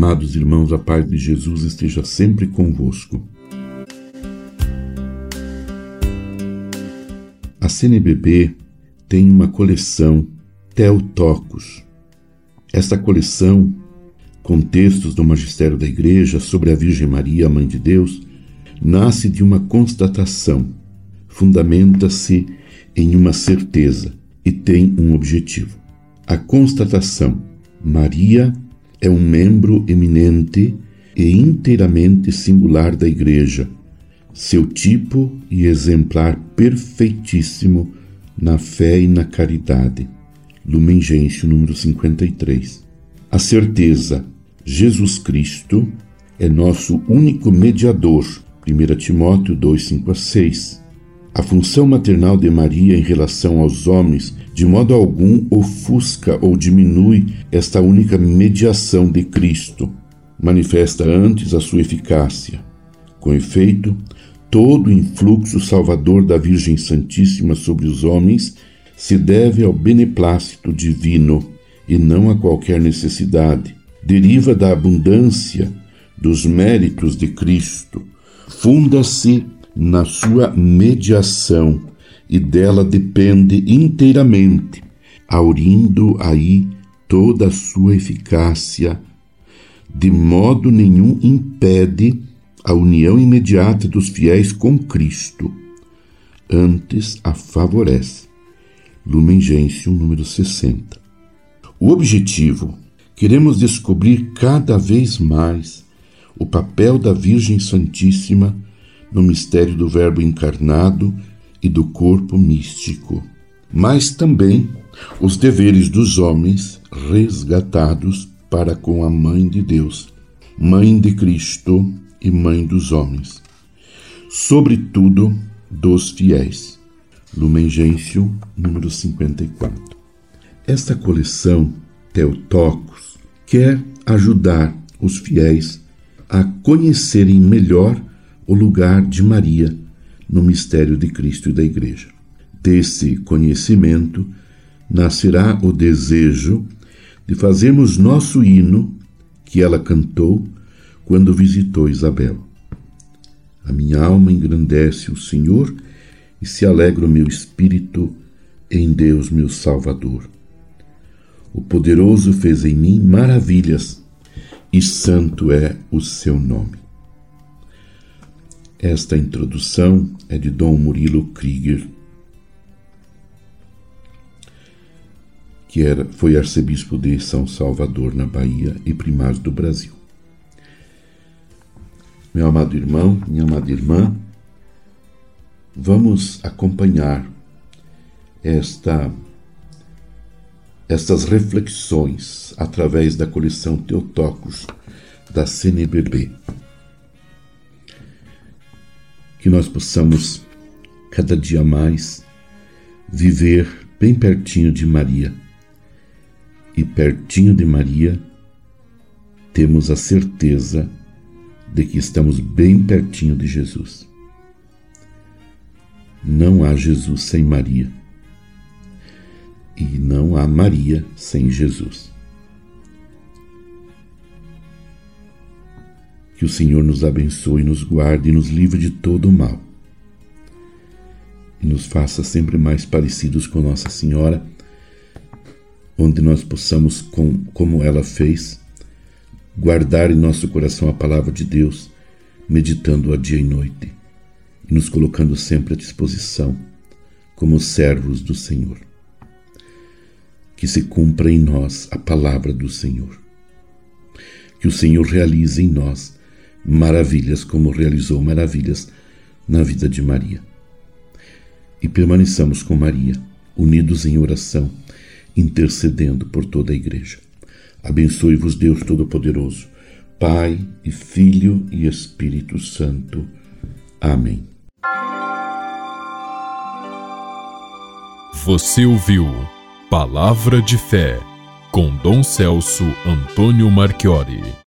Amados irmãos, a paz de Jesus esteja sempre convosco. A CNBB tem uma coleção Teotocos. Esta coleção, com textos do magistério da Igreja sobre a Virgem Maria, a Mãe de Deus, nasce de uma constatação, fundamenta-se em uma certeza e tem um objetivo. A constatação: Maria é um membro eminente e inteiramente singular da Igreja, seu tipo e exemplar perfeitíssimo na fé e na caridade. Lumen Gentium, número 53. A certeza, Jesus Cristo é nosso único mediador. 1 Timóteo 2, 5 a 6. A função maternal de Maria em relação aos homens de modo algum ofusca ou diminui esta única mediação de Cristo. Manifesta antes a sua eficácia. Com efeito, todo o influxo salvador da Virgem Santíssima sobre os homens se deve ao beneplácito divino e não a qualquer necessidade. Deriva da abundância dos méritos de Cristo. Funda-se na sua mediação e dela depende inteiramente, aurindo aí toda a sua eficácia, de modo nenhum impede a união imediata dos fiéis com Cristo, antes a favorece. Lumen Gentium, número 60. O objetivo, queremos descobrir cada vez mais o papel da Virgem Santíssima no mistério do Verbo encarnado e do corpo místico, mas também os deveres dos homens resgatados para com a Mãe de Deus, Mãe de Cristo e Mãe dos homens, sobretudo dos fiéis. Lumen Gentium, número 54. Esta coleção Teotocos quer ajudar os fiéis a conhecerem melhor o lugar de Maria no mistério de Cristo e da Igreja. Desse conhecimento nascerá o desejo de fazermos nosso hino que ela cantou quando visitou Isabel. A minha alma engrandece o Senhor e se alegra o meu espírito em Deus, meu Salvador. O poderoso fez em mim maravilhas e santo é o seu nome. Esta introdução é de Dom Murilo Krieger, que era, foi arcebispo de São Salvador, na Bahia, e primário do Brasil. Meu amado irmão, minha amada irmã, vamos acompanhar esta estas reflexões através da coleção Teotocos da CNBB que nós possamos cada dia mais viver bem pertinho de Maria. E pertinho de Maria, temos a certeza de que estamos bem pertinho de Jesus. Não há Jesus sem Maria. E não há Maria sem Jesus. Que o Senhor nos abençoe, nos guarde e nos livre de todo o mal. E nos faça sempre mais parecidos com Nossa Senhora, onde nós possamos, com, como ela fez, guardar em nosso coração a palavra de Deus, meditando-a dia e noite, e nos colocando sempre à disposição como servos do Senhor. Que se cumpra em nós a palavra do Senhor. Que o Senhor realize em nós maravilhas como realizou maravilhas na vida de Maria. E permaneçamos com Maria, unidos em oração, intercedendo por toda a Igreja. Abençoe-vos, Deus Todo-Poderoso, Pai e Filho e Espírito Santo. Amém. Você ouviu Palavra de Fé com Dom Celso Antônio Marchiori.